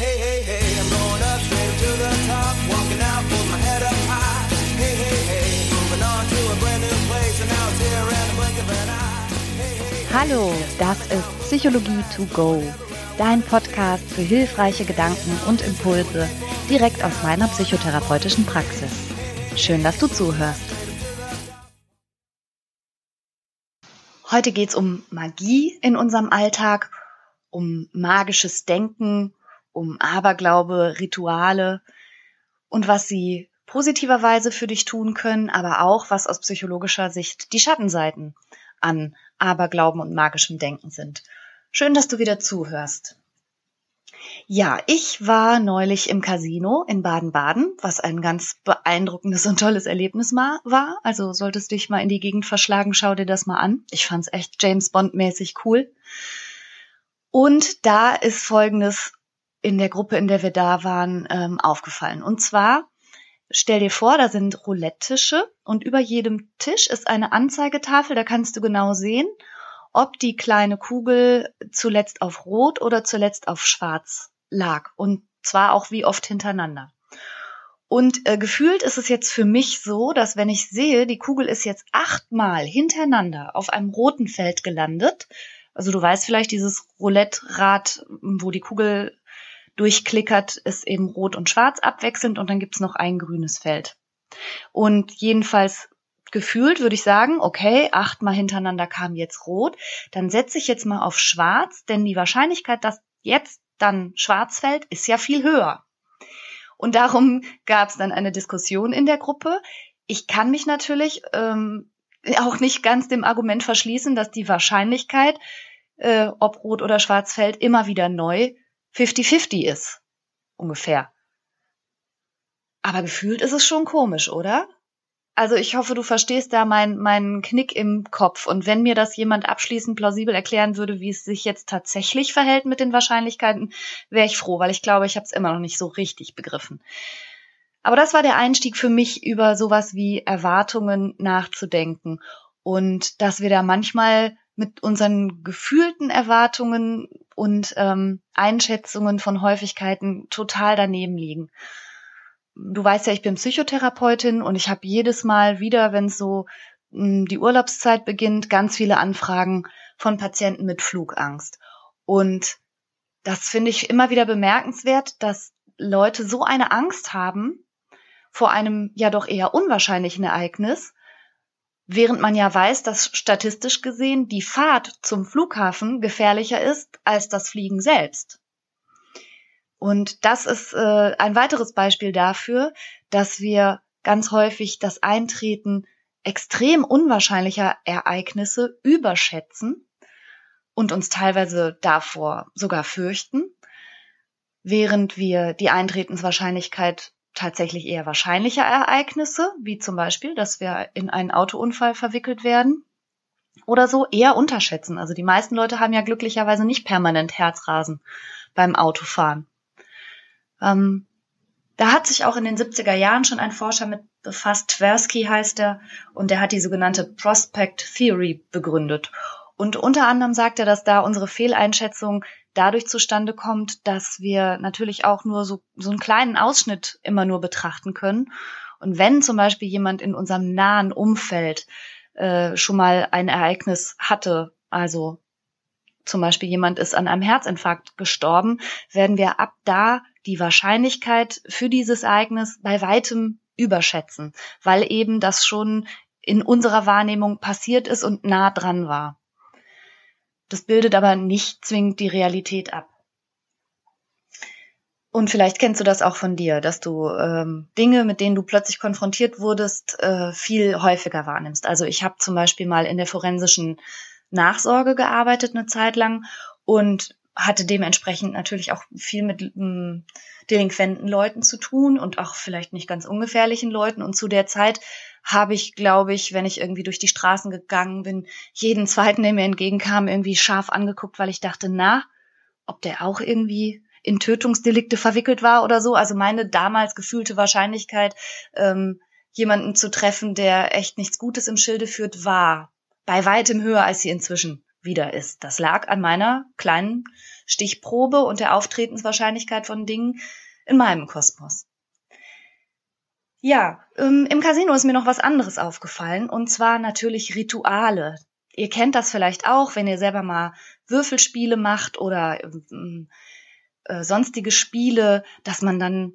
Hey, hey, hey, I'm going up straight to the top, walking out with my head up high. Hey, hey, hey, moving on to a brand new place, and now it's here in the blink of an eye. Hey, hey, hey. Hallo, das ist Psychologie to go, dein Podcast für hilfreiche Gedanken und Impulse direkt aus meiner psychotherapeutischen Praxis. Schön, dass du zuhörst. Heute geht's um Magie in unserem Alltag, um magisches Denken, um Aberglaube, Rituale und was sie positiverweise für dich tun können, aber auch was aus psychologischer Sicht die Schattenseiten an Aberglauben und magischem Denken sind. Schön, dass du wieder zuhörst. Ja, ich war neulich im Casino in Baden-Baden, was ein ganz beeindruckendes und tolles Erlebnis war. Also solltest du dich mal in die Gegend verschlagen, schau dir das mal an. Ich fand's echt James Bond mäßig cool. Und da ist Folgendes in der Gruppe, in der wir da waren, ähm, aufgefallen. Und zwar, stell dir vor, da sind Roulette-Tische und über jedem Tisch ist eine Anzeigetafel, da kannst du genau sehen, ob die kleine Kugel zuletzt auf Rot oder zuletzt auf Schwarz lag. Und zwar auch wie oft hintereinander. Und äh, gefühlt ist es jetzt für mich so, dass wenn ich sehe, die Kugel ist jetzt achtmal hintereinander auf einem roten Feld gelandet, also du weißt vielleicht dieses Roulette-Rad, wo die Kugel durchklickert, ist eben rot und schwarz abwechselnd und dann gibt's noch ein grünes Feld. Und jedenfalls gefühlt würde ich sagen, okay, achtmal hintereinander kam jetzt rot, dann setze ich jetzt mal auf schwarz, denn die Wahrscheinlichkeit, dass jetzt dann schwarz fällt, ist ja viel höher. Und darum gab es dann eine Diskussion in der Gruppe. Ich kann mich natürlich ähm, auch nicht ganz dem Argument verschließen, dass die Wahrscheinlichkeit, äh, ob rot oder schwarz fällt, immer wieder neu 50-50 ist. Ungefähr. Aber gefühlt ist es schon komisch, oder? Also ich hoffe, du verstehst da meinen mein Knick im Kopf. Und wenn mir das jemand abschließend plausibel erklären würde, wie es sich jetzt tatsächlich verhält mit den Wahrscheinlichkeiten, wäre ich froh, weil ich glaube, ich habe es immer noch nicht so richtig begriffen. Aber das war der Einstieg für mich, über sowas wie Erwartungen nachzudenken. Und dass wir da manchmal mit unseren gefühlten Erwartungen und ähm, Einschätzungen von Häufigkeiten total daneben liegen du weißt ja, ich bin Psychotherapeutin und ich habe jedes Mal wieder, wenn so hm, die Urlaubszeit beginnt, ganz viele Anfragen von Patienten mit Flugangst. Und das finde ich immer wieder bemerkenswert, dass Leute so eine Angst haben vor einem ja doch eher unwahrscheinlichen Ereignis, während man ja weiß, dass statistisch gesehen die Fahrt zum Flughafen gefährlicher ist als das Fliegen selbst. Und das ist äh, ein weiteres Beispiel dafür, dass wir ganz häufig das Eintreten extrem unwahrscheinlicher Ereignisse überschätzen und uns teilweise davor sogar fürchten, während wir die Eintretenswahrscheinlichkeit tatsächlich eher wahrscheinlicher Ereignisse, wie zum Beispiel, dass wir in einen Autounfall verwickelt werden, oder so eher unterschätzen. Also die meisten Leute haben ja glücklicherweise nicht permanent Herzrasen beim Autofahren. Ähm, da hat sich auch in den 70er Jahren schon ein Forscher mit befasst, Tversky heißt er, und der hat die sogenannte Prospect Theory begründet. Und unter anderem sagt er, dass da unsere Fehleinschätzung dadurch zustande kommt, dass wir natürlich auch nur so, so einen kleinen Ausschnitt immer nur betrachten können. Und wenn zum Beispiel jemand in unserem nahen Umfeld äh, schon mal ein Ereignis hatte, also zum Beispiel jemand ist an einem Herzinfarkt gestorben, werden wir ab da die Wahrscheinlichkeit für dieses Ereignis bei weitem überschätzen, weil eben das schon in unserer Wahrnehmung passiert ist und nah dran war. Das bildet aber nicht zwingend die Realität ab. Und vielleicht kennst du das auch von dir, dass du ähm, Dinge, mit denen du plötzlich konfrontiert wurdest, äh, viel häufiger wahrnimmst. Also ich habe zum Beispiel mal in der forensischen Nachsorge gearbeitet eine Zeit lang und hatte dementsprechend natürlich auch viel mit ähm, delinquenten Leuten zu tun und auch vielleicht nicht ganz ungefährlichen Leuten. Und zu der Zeit habe ich, glaube ich, wenn ich irgendwie durch die Straßen gegangen bin, jeden zweiten, der mir entgegenkam, irgendwie scharf angeguckt, weil ich dachte, na, ob der auch irgendwie in Tötungsdelikte verwickelt war oder so. Also meine damals gefühlte Wahrscheinlichkeit, ähm, jemanden zu treffen, der echt nichts Gutes im Schilde führt, war bei weitem höher, als sie inzwischen wieder ist. Das lag an meiner kleinen Stichprobe und der Auftretenswahrscheinlichkeit von Dingen in meinem Kosmos. Ja, ähm, im Casino ist mir noch was anderes aufgefallen und zwar natürlich Rituale. Ihr kennt das vielleicht auch, wenn ihr selber mal Würfelspiele macht oder ähm, äh, sonstige Spiele, dass man dann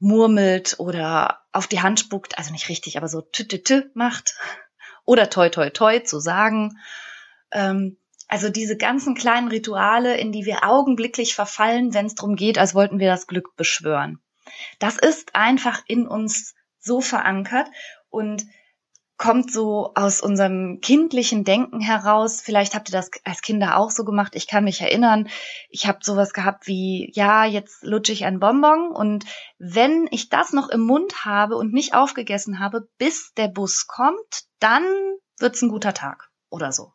murmelt oder auf die Hand spuckt, also nicht richtig, aber so tü tü tü macht oder toi toi toi zu sagen. Ähm, also diese ganzen kleinen Rituale, in die wir augenblicklich verfallen, wenn es darum geht, als wollten wir das Glück beschwören. Das ist einfach in uns so verankert und kommt so aus unserem kindlichen Denken heraus. Vielleicht habt ihr das als Kinder auch so gemacht. Ich kann mich erinnern, ich habe sowas gehabt wie, ja, jetzt lutsche ich ein Bonbon und wenn ich das noch im Mund habe und nicht aufgegessen habe, bis der Bus kommt, dann wird's ein guter Tag oder so.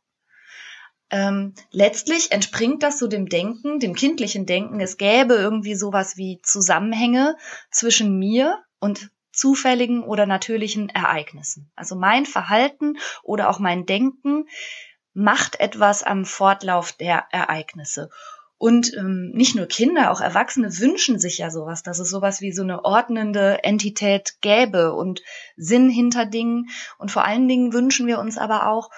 Ähm, letztlich entspringt das so dem Denken, dem kindlichen Denken, es gäbe irgendwie sowas wie Zusammenhänge zwischen mir und zufälligen oder natürlichen Ereignissen. Also mein Verhalten oder auch mein Denken macht etwas am Fortlauf der Ereignisse. Und ähm, nicht nur Kinder, auch Erwachsene wünschen sich ja sowas, dass es sowas wie so eine ordnende Entität gäbe und Sinn hinter Dingen. Und vor allen Dingen wünschen wir uns aber auch,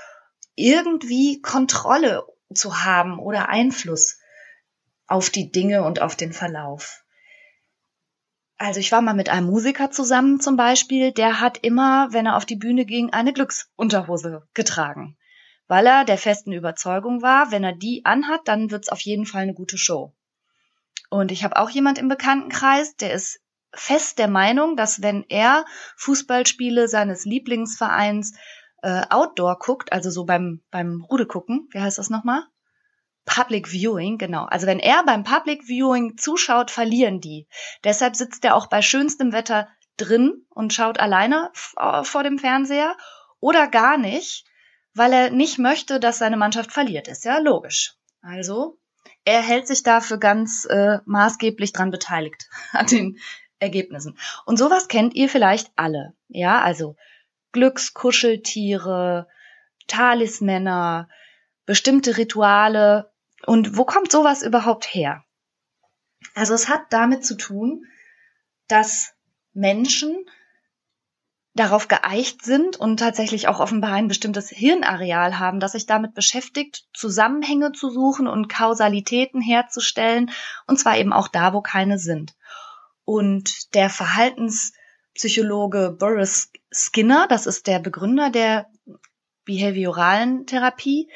irgendwie Kontrolle zu haben oder Einfluss auf die Dinge und auf den Verlauf. Also ich war mal mit einem Musiker zusammen zum Beispiel, der hat immer, wenn er auf die Bühne ging, eine Glücksunterhose getragen, weil er der festen Überzeugung war, wenn er die anhat, dann wird's auf jeden Fall eine gute Show. Und ich habe auch jemand im Bekanntenkreis, der ist fest der Meinung, dass wenn er Fußballspiele seines Lieblingsvereins äh, Outdoor guckt, also so beim, beim Rude gucken, wie heißt das nochmal? Public Viewing, genau. Also wenn er beim Public Viewing zuschaut, verlieren die. Deshalb sitzt er auch bei schönstem Wetter drin und schaut alleine äh, vor dem Fernseher oder gar nicht, weil er nicht möchte, dass seine Mannschaft verliert. Ist ja logisch. Also er hält sich dafür ganz äh, maßgeblich dran beteiligt an den Ergebnissen. Und sowas kennt ihr vielleicht alle. Ja, also Glückskuscheltiere, Talismänner, bestimmte Rituale. Und wo kommt sowas überhaupt her? Also es hat damit zu tun, dass Menschen darauf geeicht sind und tatsächlich auch offenbar ein bestimmtes Hirnareal haben, das sich damit beschäftigt, Zusammenhänge zu suchen und Kausalitäten herzustellen, und zwar eben auch da, wo keine sind. Und der Verhaltens Psychologe Boris Skinner, das ist der Begründer der behavioralen Therapie,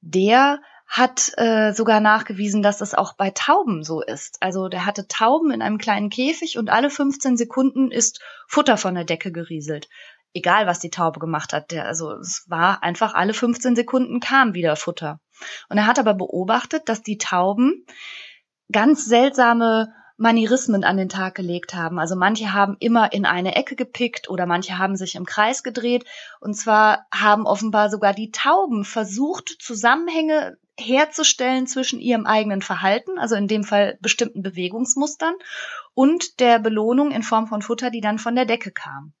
der hat äh, sogar nachgewiesen, dass es auch bei Tauben so ist. Also der hatte Tauben in einem kleinen Käfig und alle 15 Sekunden ist Futter von der Decke gerieselt. Egal, was die Taube gemacht hat. Der, also es war einfach alle 15 Sekunden kam wieder Futter. Und er hat aber beobachtet, dass die Tauben ganz seltsame Manierismen an den Tag gelegt haben. Also manche haben immer in eine Ecke gepickt oder manche haben sich im Kreis gedreht. Und zwar haben offenbar sogar die Tauben versucht, Zusammenhänge herzustellen zwischen ihrem eigenen Verhalten, also in dem Fall bestimmten Bewegungsmustern, und der Belohnung in Form von Futter, die dann von der Decke kam.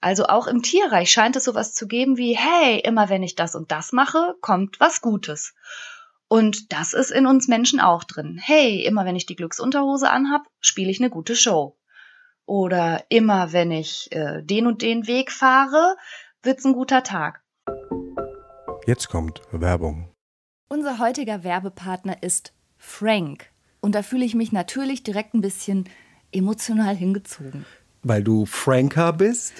Also auch im Tierreich scheint es sowas zu geben wie, hey, immer wenn ich das und das mache, kommt was Gutes. Und das ist in uns Menschen auch drin. Hey, immer wenn ich die Glücksunterhose anhab, spiele ich eine gute Show. Oder immer wenn ich äh, den und den Weg fahre, wird's ein guter Tag. Jetzt kommt Werbung. Unser heutiger Werbepartner ist Frank. Und da fühle ich mich natürlich direkt ein bisschen emotional hingezogen. Weil du Franker bist?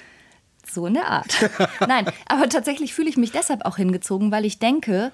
So in der Art. Nein, aber tatsächlich fühle ich mich deshalb auch hingezogen, weil ich denke,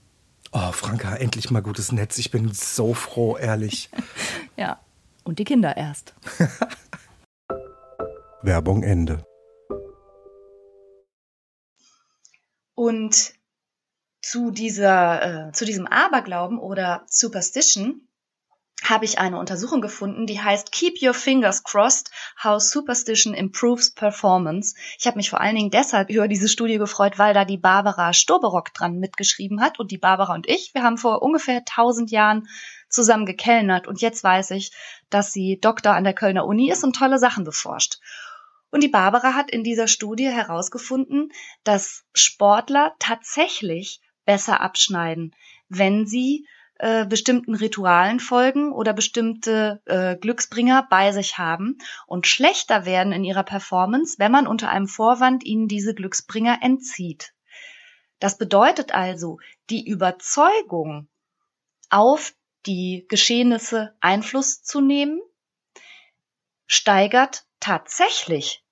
Oh, Franka, endlich mal gutes Netz. Ich bin so froh, ehrlich. Ja, und die Kinder erst. Werbung Ende. Und zu dieser, äh, zu diesem Aberglauben oder Superstition habe ich eine Untersuchung gefunden, die heißt Keep Your Fingers Crossed, How Superstition Improves Performance. Ich habe mich vor allen Dingen deshalb über diese Studie gefreut, weil da die Barbara Stoberock dran mitgeschrieben hat. Und die Barbara und ich, wir haben vor ungefähr 1000 Jahren zusammen gekellnert. Und jetzt weiß ich, dass sie Doktor an der Kölner Uni ist und tolle Sachen beforscht. Und die Barbara hat in dieser Studie herausgefunden, dass Sportler tatsächlich besser abschneiden, wenn sie äh, bestimmten Ritualen folgen oder bestimmte äh, Glücksbringer bei sich haben und schlechter werden in ihrer Performance, wenn man unter einem Vorwand ihnen diese Glücksbringer entzieht. Das bedeutet also, die Überzeugung, auf die Geschehnisse Einfluss zu nehmen, steigert tatsächlich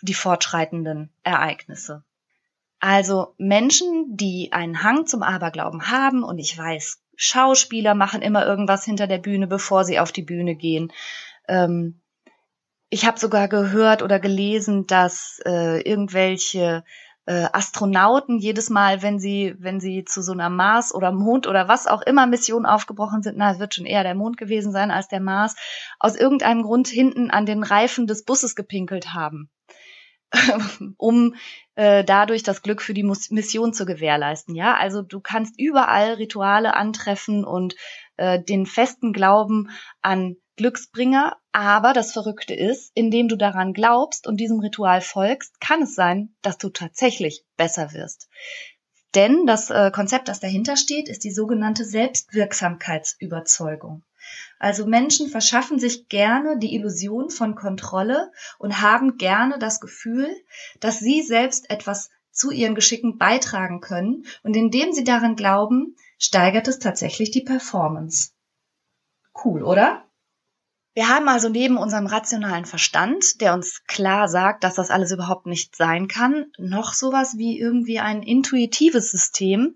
die fortschreitenden Ereignisse. Also Menschen, die einen Hang zum Aberglauben haben, und ich weiß, Schauspieler machen immer irgendwas hinter der Bühne, bevor sie auf die Bühne gehen. Ähm, ich habe sogar gehört oder gelesen, dass äh, irgendwelche äh, Astronauten jedes Mal, wenn sie, wenn sie zu so einer Mars oder Mond oder was auch immer Mission aufgebrochen sind, na, es wird schon eher der Mond gewesen sein als der Mars, aus irgendeinem Grund hinten an den Reifen des Busses gepinkelt haben. um äh, dadurch das Glück für die Mus Mission zu gewährleisten. Ja, also du kannst überall Rituale antreffen und äh, den festen Glauben an Glücksbringer. Aber das Verrückte ist, indem du daran glaubst und diesem Ritual folgst, kann es sein, dass du tatsächlich besser wirst. Denn das äh, Konzept, das dahinter steht, ist die sogenannte Selbstwirksamkeitsüberzeugung. Also Menschen verschaffen sich gerne die Illusion von Kontrolle und haben gerne das Gefühl, dass sie selbst etwas zu ihren Geschicken beitragen können und indem sie daran glauben, steigert es tatsächlich die Performance. Cool, oder? Wir haben also neben unserem rationalen Verstand, der uns klar sagt, dass das alles überhaupt nicht sein kann, noch sowas wie irgendwie ein intuitives System,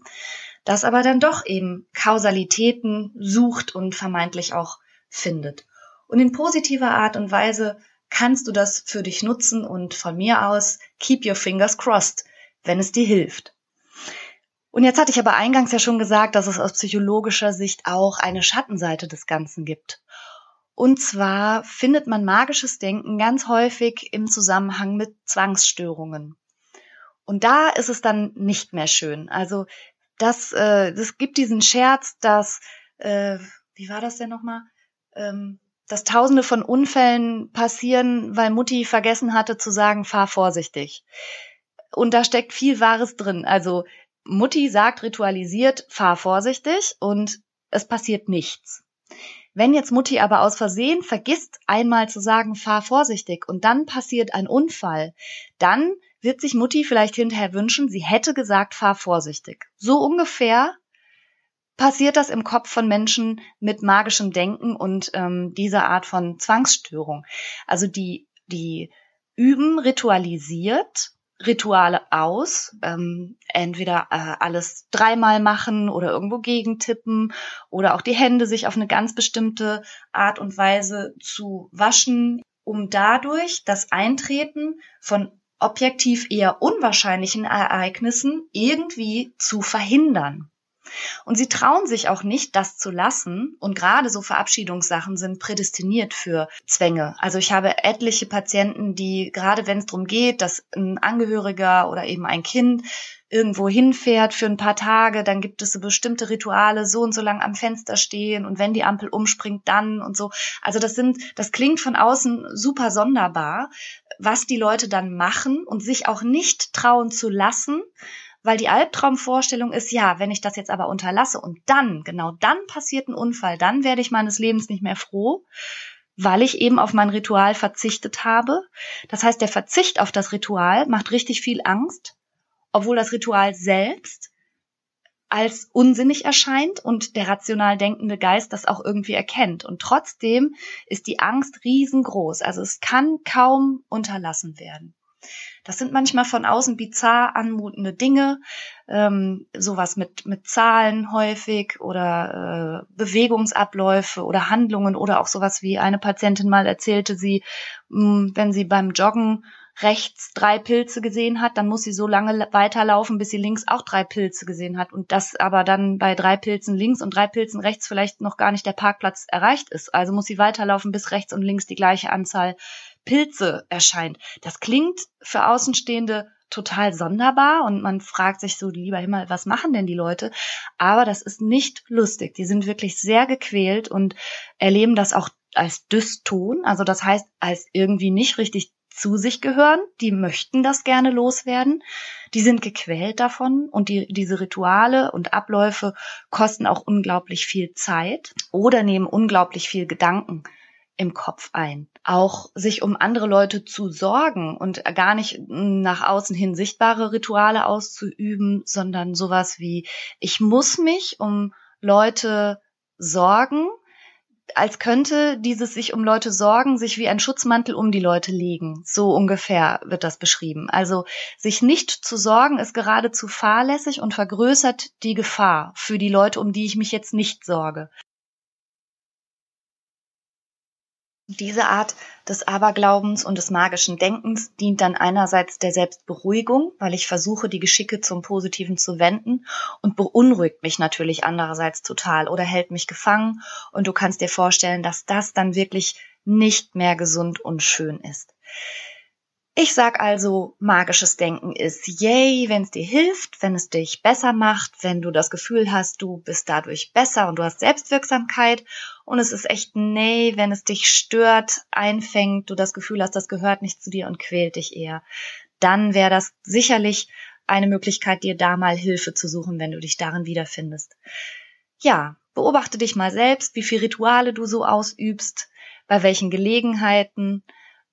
das aber dann doch eben Kausalitäten sucht und vermeintlich auch findet. Und in positiver Art und Weise kannst du das für dich nutzen und von mir aus keep your fingers crossed, wenn es dir hilft. Und jetzt hatte ich aber eingangs ja schon gesagt, dass es aus psychologischer Sicht auch eine Schattenseite des Ganzen gibt. Und zwar findet man magisches Denken ganz häufig im Zusammenhang mit Zwangsstörungen. Und da ist es dann nicht mehr schön. Also das, äh, das gibt diesen Scherz, dass, äh, wie war das denn nochmal? Ähm, dass tausende von Unfällen passieren, weil Mutti vergessen hatte zu sagen, fahr vorsichtig. Und da steckt viel Wahres drin. Also Mutti sagt ritualisiert, fahr vorsichtig und es passiert nichts. Wenn jetzt Mutti aber aus Versehen vergisst, einmal zu sagen, fahr vorsichtig und dann passiert ein Unfall, dann wird sich Mutti vielleicht hinterher wünschen, sie hätte gesagt, fahr vorsichtig. So ungefähr passiert das im Kopf von Menschen mit magischem Denken und ähm, dieser Art von Zwangsstörung. Also die, die üben ritualisiert Rituale aus, ähm, entweder äh, alles dreimal machen oder irgendwo gegentippen oder auch die Hände sich auf eine ganz bestimmte Art und Weise zu waschen, um dadurch das Eintreten von objektiv eher unwahrscheinlichen Ereignissen irgendwie zu verhindern. Und sie trauen sich auch nicht, das zu lassen. Und gerade so Verabschiedungssachen sind prädestiniert für Zwänge. Also ich habe etliche Patienten, die gerade wenn es darum geht, dass ein Angehöriger oder eben ein Kind irgendwo hinfährt für ein paar Tage, dann gibt es so bestimmte Rituale, so und so lang am Fenster stehen und wenn die Ampel umspringt, dann und so. Also das sind, das klingt von außen super sonderbar, was die Leute dann machen und sich auch nicht trauen zu lassen, weil die Albtraumvorstellung ist, ja, wenn ich das jetzt aber unterlasse und dann, genau dann passiert ein Unfall, dann werde ich meines Lebens nicht mehr froh, weil ich eben auf mein Ritual verzichtet habe. Das heißt, der Verzicht auf das Ritual macht richtig viel Angst, obwohl das Ritual selbst als unsinnig erscheint und der rational denkende Geist das auch irgendwie erkennt. Und trotzdem ist die Angst riesengroß. Also es kann kaum unterlassen werden. Das sind manchmal von außen bizarr anmutende Dinge, ähm, sowas mit, mit Zahlen häufig oder äh, Bewegungsabläufe oder Handlungen oder auch sowas wie eine Patientin mal erzählte, sie, mh, hm, wenn sie beim Joggen rechts drei Pilze gesehen hat, dann muss sie so lange weiterlaufen, bis sie links auch drei Pilze gesehen hat. Und das aber dann bei drei Pilzen links und drei Pilzen rechts vielleicht noch gar nicht der Parkplatz erreicht ist. Also muss sie weiterlaufen, bis rechts und links die gleiche Anzahl Pilze erscheint. Das klingt für Außenstehende total sonderbar und man fragt sich so, lieber Himmel, was machen denn die Leute? Aber das ist nicht lustig. Die sind wirklich sehr gequält und erleben das auch als Dyston, also das heißt als irgendwie nicht richtig zu sich gehören. Die möchten das gerne loswerden. Die sind gequält davon und die, diese Rituale und Abläufe kosten auch unglaublich viel Zeit oder nehmen unglaublich viel Gedanken im Kopf ein. Auch sich um andere Leute zu sorgen und gar nicht nach außen hin sichtbare Rituale auszuüben, sondern sowas wie, ich muss mich um Leute sorgen, als könnte dieses sich um Leute sorgen, sich wie ein Schutzmantel um die Leute legen. So ungefähr wird das beschrieben. Also sich nicht zu sorgen ist geradezu fahrlässig und vergrößert die Gefahr für die Leute, um die ich mich jetzt nicht sorge. Diese Art des Aberglaubens und des magischen Denkens dient dann einerseits der Selbstberuhigung, weil ich versuche, die Geschicke zum Positiven zu wenden und beunruhigt mich natürlich andererseits total oder hält mich gefangen und du kannst dir vorstellen, dass das dann wirklich nicht mehr gesund und schön ist. Ich sag also, magisches Denken ist yay, wenn es dir hilft, wenn es dich besser macht, wenn du das Gefühl hast, du bist dadurch besser und du hast Selbstwirksamkeit. Und es ist echt nee, wenn es dich stört, einfängt, du das Gefühl hast, das gehört nicht zu dir und quält dich eher. Dann wäre das sicherlich eine Möglichkeit, dir da mal Hilfe zu suchen, wenn du dich darin wiederfindest. Ja, beobachte dich mal selbst, wie viel Rituale du so ausübst, bei welchen Gelegenheiten,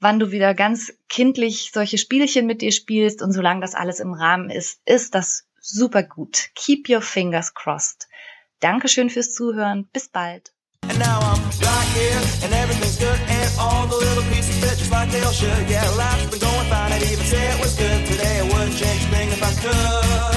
wann du wieder ganz kindlich solche Spielchen mit dir spielst und solange das alles im Rahmen ist, ist das super gut. Keep your fingers crossed. Dankeschön fürs Zuhören. Bis bald. Like they all should. Yeah, life's been going fine, I'd even say it was good today. I wouldn't change a thing if I could.